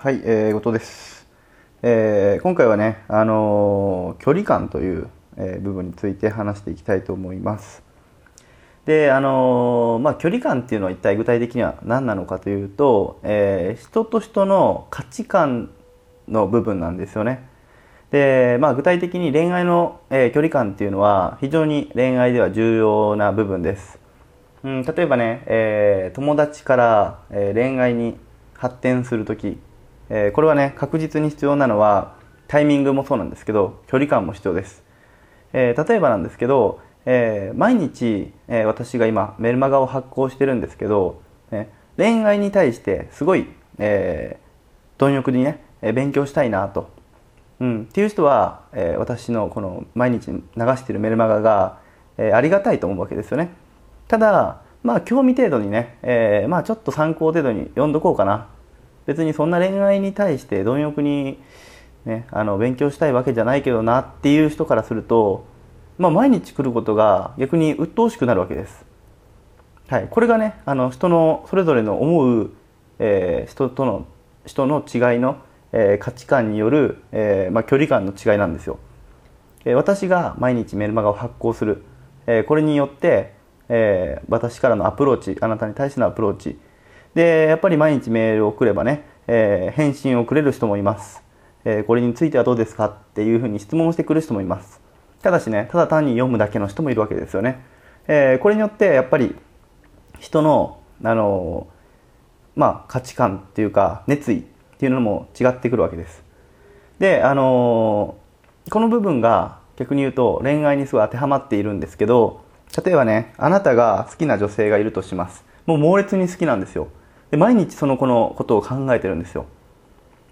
はい、えー、後藤です。えー今回はね、あのー距離感という、えー部分について話していきたいと思います。で、あのーまあ、距離感っていうのは一体具体的には何なのかというと、えー人と人の価値観の部分なんですよね。で、まあ、具体的に恋愛の、えー距離感っていうのは非常に恋愛では重要な部分です。うん、例えばね、えー友達から、えー恋愛に発展するとき、えーこれはね、確実に必要なのは、タイミングもそうなんですけど、距離感も必要です。えー例えばなんですけど、えー毎日、え私が今、メルマガを発行してるんですけど、ね、恋愛に対してすごい、え貪欲にね、勉強したいなと。うん、っていう人は、え私のこの毎日流しているメルマガが、えありがたいと思うわけですよね。ただ、まあ興味程度にね、えまあちょっと参考程度に読んどこうかな。別にそんな恋愛に対して貪欲に、ね、あの勉強したいわけじゃないけどなっていう人からすると、まあ毎日来ることが逆に鬱陶しくなるわけです。はい、これがね、あの人のそれぞれの思う、えー人との人の違いの、えー価値観による、えーまあ、距離感の違いなんですよ。え私が毎日メルマガを発行する、えこれによって、え私からのアプローチあなたに対してのアプローチでやっぱり毎日メールを送ればね、えー返信をくれる人もいます、えーこれについてはどうですかっていうふうに質問をしてくる人もいます。ただしねただ単に読むだけの人もいるわけですよね、えーこれによってやっぱり人のあのまあ価値観っていうか熱意っていうのも違ってくるわけです。であのこの部分が逆に言うと恋愛にすごい当てはまっているんですけど例えばねあなたが好きな女性がいるとします。もう猛烈に好きなんですよ。で毎日その子のことを考えてるんですよ、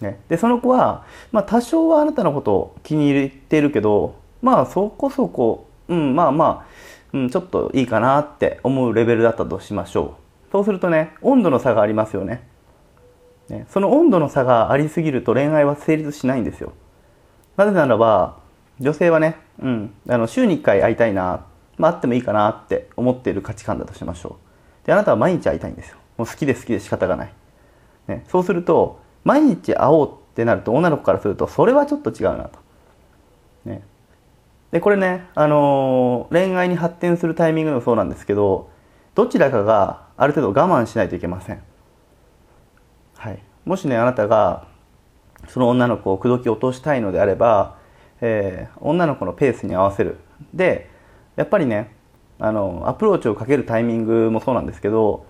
ね、でその子は、まあ、多少はあなたのことを気に入っているけどまあそこそこうんまあまあ、うん、ちょっといいかなって思うレベルだったとしましょう。そうするとね温度の差がありますよね。ね。その温度の差がありすぎると恋愛は成立しないんですよ。なぜならば、女性はね、うん、あの週に1回会いたいな、まあ、会ってもいいかなって思っている価値観だとしましょう。で、あなたは毎日会いたいんですよ。もう好きで好きで仕方がない。ね、そうすると、毎日会おうってなると、女の子からすると、それはちょっと違うなと。ね。で、これね、あのー恋愛に発展するタイミングでもそうなんですけど、どちらかがある程度我慢しないといけません。はい。もしね、あなたが、その女の子を口説き落としたいのであれば、えー女の子のペースに合わせる。で、やっぱりね、あの、アプローチをかけるタイミングもそうなんですけど、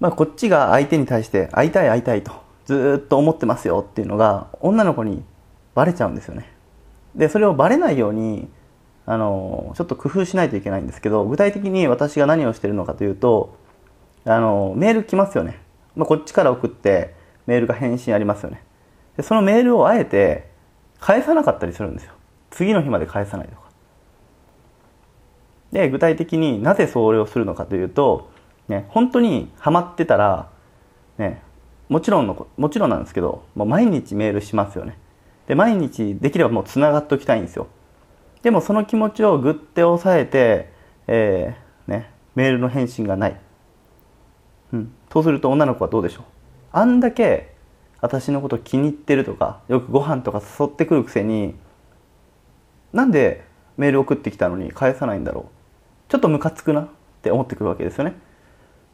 まあ、こっちが相手に対して会いたい会いたいとずっと思ってますよっていうのが女の子にバレちゃうんですよね。で、それをバレないように、あの、ちょっと工夫しないといけないんですけど、具体的に私が何をしてるのかというと、あの、メール来ますよね。まあ、こっちから送って、メールが返信ありますよね。で、そのメールをあえて返さなかったりするんですよ。次の日まで返さないとか。で、具体的になぜそれをするのかというと、ね、本当にハマってたら、ね、もちろんの、もちろんなんですけど、もう毎日メールしますよね。で、毎日できればもう繋がっておきたいんですよ。でもその気持ちをぐって抑えて、えーね、メールの返信がない。うん。そうすると女の子はどうでしょう？あんだけ私のこと気に入ってるとか、よくご飯とか誘ってくるくせに、なんでメール送ってきたのに返さないんだろう？ちょっとムカつくなって思ってくるわけですよね。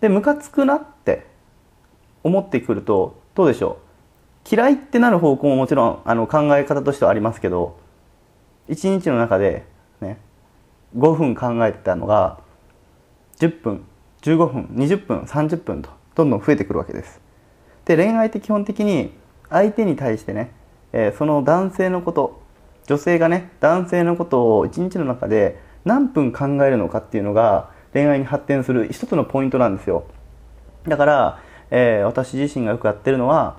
で、ムカつくなって思ってくると、どうでしょう？嫌いってなる方向ももちろんあの考え方としてはありますけど、一日の中でね、5分考えてたのが、10分、15分、20分、30分とどんどん増えてくるわけです。で、恋愛って基本的に相手に対してね、えーその男性のこと、女性がね、男性のことを一日の中で何分考えるのかっていうのが恋愛に発展する一つのポイントなんですよ。だから、えー私自身がよくやってるのは、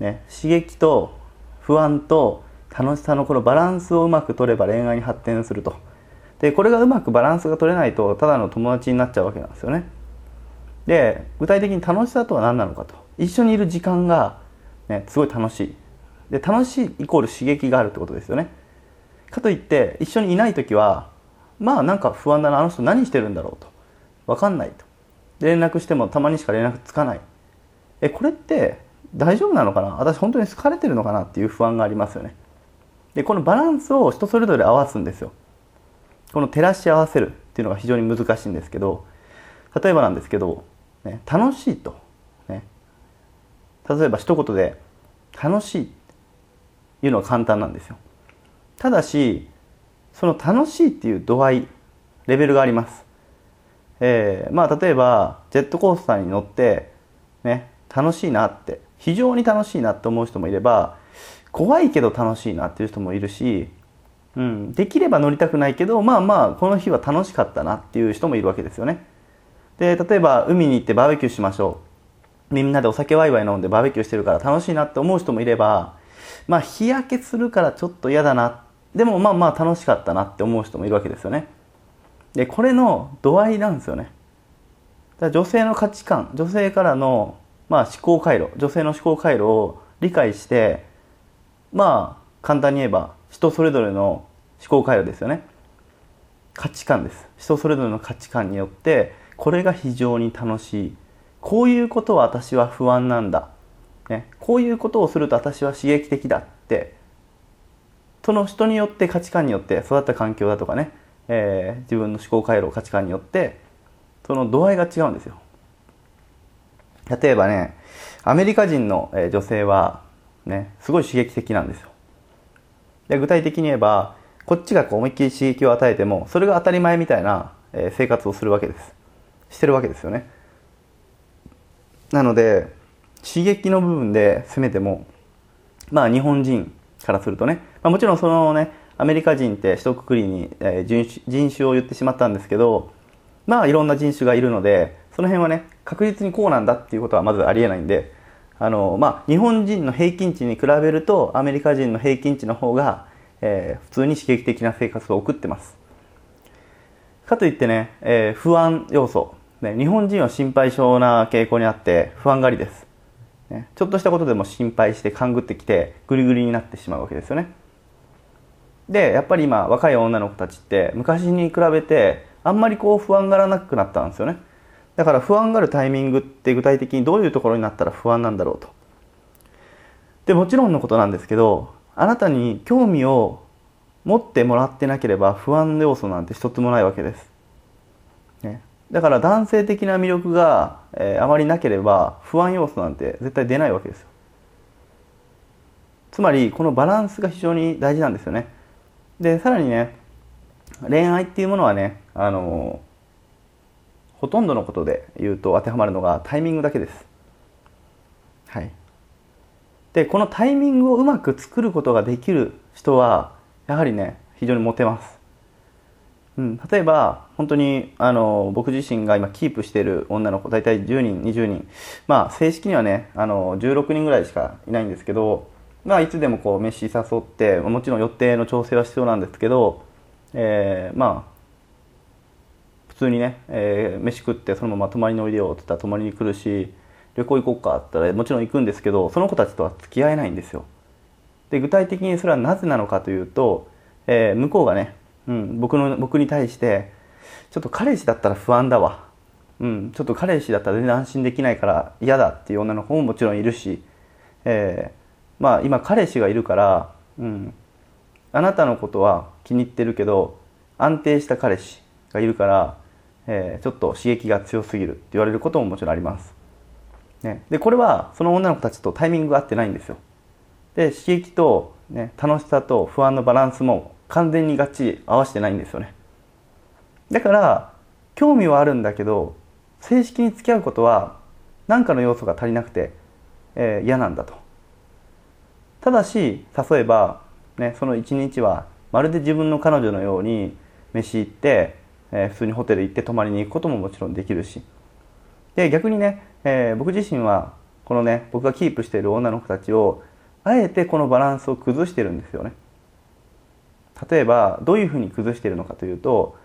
ね、刺激と不安と楽しさのこのバランスをうまく取れば恋愛に発展すると。で、これがうまくバランスが取れないと、ただの友達になっちゃうわけなんですよね。で、具体的に楽しさとは何なのかと。一緒にいる時間が、ね、すごい楽しい。で、楽しいイコール刺激があるってことですよね。かといって、一緒にいないときは、まあなんか不安だな、あの人何してるんだろうと。わかんないと。連絡してもたまにしか連絡つかない。え、これって、大丈夫なのかな？私本当に好かれてるのかなっていう不安がありますよねでこのバランスを人それぞれ合わすんですよこの照らし合わせるっていうのが非常に難しいんですけど例えばなんですけど、ね、楽しいと、ね、例えば一言で楽しいっていうのは簡単なんですよただしその楽しいっていう度合いレベルがあります。えー、まあ例えばジェットコースターに乗ってね楽しいなって非常に楽しいなって思う人もいれば怖いけど楽しいなっていう人もいるし、うん、できれば乗りたくないけどまあまあこの日は楽しかったなっていう人もいるわけですよね。で例えば海に行ってバーベキューしましょう。みんなでお酒ワイワイ飲んでバーベキューしてるから楽しいなって思う人もいればまあ日焼けするからちょっと嫌だなっでもまあまあ楽しかったなって思う人もいるわけですよね。でこれの度合いなんですよね。だ女性の価値観女性からの、まあ、思考回路女性の思考回路を理解してまあ簡単に言えば人それぞれの思考回路ですよね。価値観です。人それぞれの価値観によってこれが非常に楽しい。こういうことは私は不安なんだ、ね、こういうことをすると私は刺激的だってその人によって価値観によって育った環境だとかねえー、自分の思考回路価値観によってその度合いが違うんですよ。例えばねアメリカ人の女性はねすごい刺激的なんですよ。で具体的に言えばこっちがこう思いっきり刺激を与えてもそれが当たり前みたいな生活をするわけです。してるわけですよね。なので刺激の部分で攻めてもまあ日本人からするとね、まあ、もちろんそのねアメリカ人って一括りに、え人種人種を言ってしまったんですけどまあいろんな人種がいるのでその辺はね確実にこうなんだっていうことはまずありえないんであの、まあ、日本人の平均値に比べるとアメリカ人の平均値の方が、えー、普通に刺激的な生活を送ってます。かといってね、えー、不安要素、ね、日本人は心配性な傾向にあって不安がりです、ね、ちょっとしたことでも心配して勘ぐってきてグリグリになってしまうわけですよね。でやっぱり今若い女の子たちって昔に比べてあんまりこう不安がらなくなったんですよね。だから不安がるタイミングって具体的にどういうところになったら不安なんだろうと。でもちろんのことなんですけどあなたに興味を持ってもらってなければ不安要素なんて一つもないわけです、だから男性的な魅力が、えー、あまりなければ不安要素なんて絶対出ないわけですよつまりこのバランスが非常に大事なんですよねでさらにね恋愛っていうものはねあのほとんどのことで言うと当てはまるのがタイミングだけです。はい、でこのタイミングをうまく作ることができる人はやはりね非常にモテます。うん、例えば本当にあの僕自身が今キープしている女の子大体10人20人。まあ正式にはねあの16人ぐらいしかいないんですけどまあ、いつでもこう飯誘ってもちろん予定の調整は必要なんですけど、えー、まあ普通にね、えー、飯食ってそのまま泊まりにおいでよって言ったら泊まりに来るし旅行行こうかって言ったらもちろん行くんですけどその子たちとは付き合えないんですよ。で具体的にそれはなぜなのかというと、えー、向こうがね、うん、僕の僕に対してちょっと彼氏だったら不安だわ、うん、ちょっと彼氏だったら全然安心できないから嫌だっていう女の子ももちろんいるし、えまあ今彼氏がいるから、うん、あなたのことは気に入ってるけど安定した彼氏がいるから、えー、ちょっと刺激が強すぎるって言われることももちろんあります。ね、でこれはその女の子たちとタイミングが合ってないんですよ。で刺激と、ね、楽しさと不安のバランスも完全にがっちり合わせてないんですよね。だから興味はあるんだけど正式に付き合うことは何かの要素が足りなくて、えー、嫌なんだと。ただし例えば、ね、その一日はまるで自分の彼女のように飯行って、えー、普通にホテル行って泊まりに行くことももちろんできるしで逆にね、えー、僕自身はこのね僕がキープしている女の子たちをあえてこのバランスを崩してるんですよね例えばどういうふうに崩しているのかというと、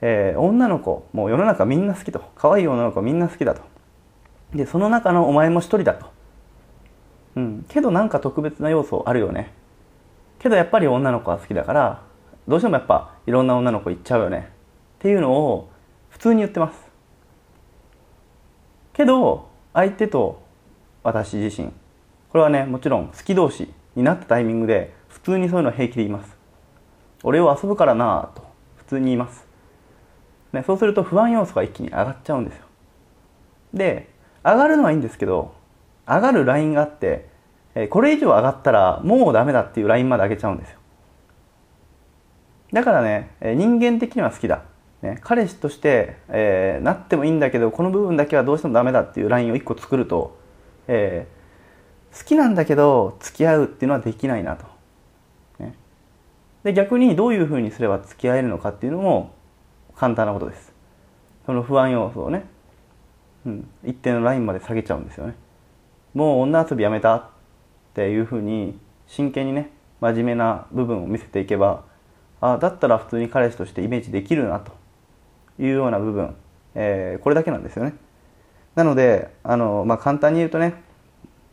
えー、女の子もう世の中みんな好きと可愛い女の子みんな好きだと。でその中のお前も一人だと。うん、けどなんか特別な要素あるよね。けどやっぱり女の子は好きだからどうしてもやっぱいろんな女の子行っちゃうよね。っていうのを普通に言ってます。けど相手と私自身。これはねもちろん好き同士になったタイミングで普通にそういうのは平気で言います。俺を遊ぶからなぁと普通に言います、ね、そうすると不安要素が一気に上がっちゃうんですよ。で上がるのはいいんですけど上がるラインがあってこれ以上上がったらもうダメだっていうラインまで上げちゃうんですよ。だからね人間的には好きだ、ね、彼氏として、えー、なってもいいんだけどこの部分だけはどうしてもダメだっていうラインを1個作ると、えー、好きなんだけど付き合うっていうのはできないなと、で逆にどういうふうにすれば付き合えるのかっていうのも簡単なことです。その不安要素をね。うん、一定のラインまで下げちゃうんですよね。もう女遊びやめたっていうふうに真剣にね真面目な部分を見せていけばあだったら普通に彼氏としてイメージできるなというような部分、えー、これだけなんですよね。なのであの、まあ、簡単に言うとね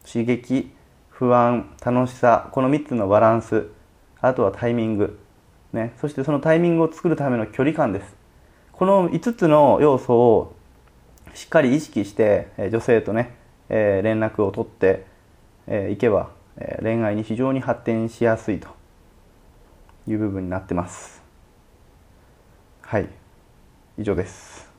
刺激不安楽しさこの3つのバランスあとはタイミング、ね、そしてそのタイミングを作るための距離感です。この5つの要素をしっかり意識して、女性とね、え連絡を取って、えいけば、え恋愛に非常に発展しやすいという部分になってます。はい。以上です。